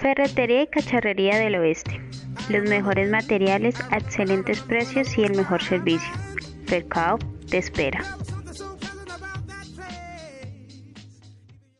Ferretería y Cacharrería del Oeste. Los mejores materiales, excelentes precios y el mejor servicio. Fercao te espera.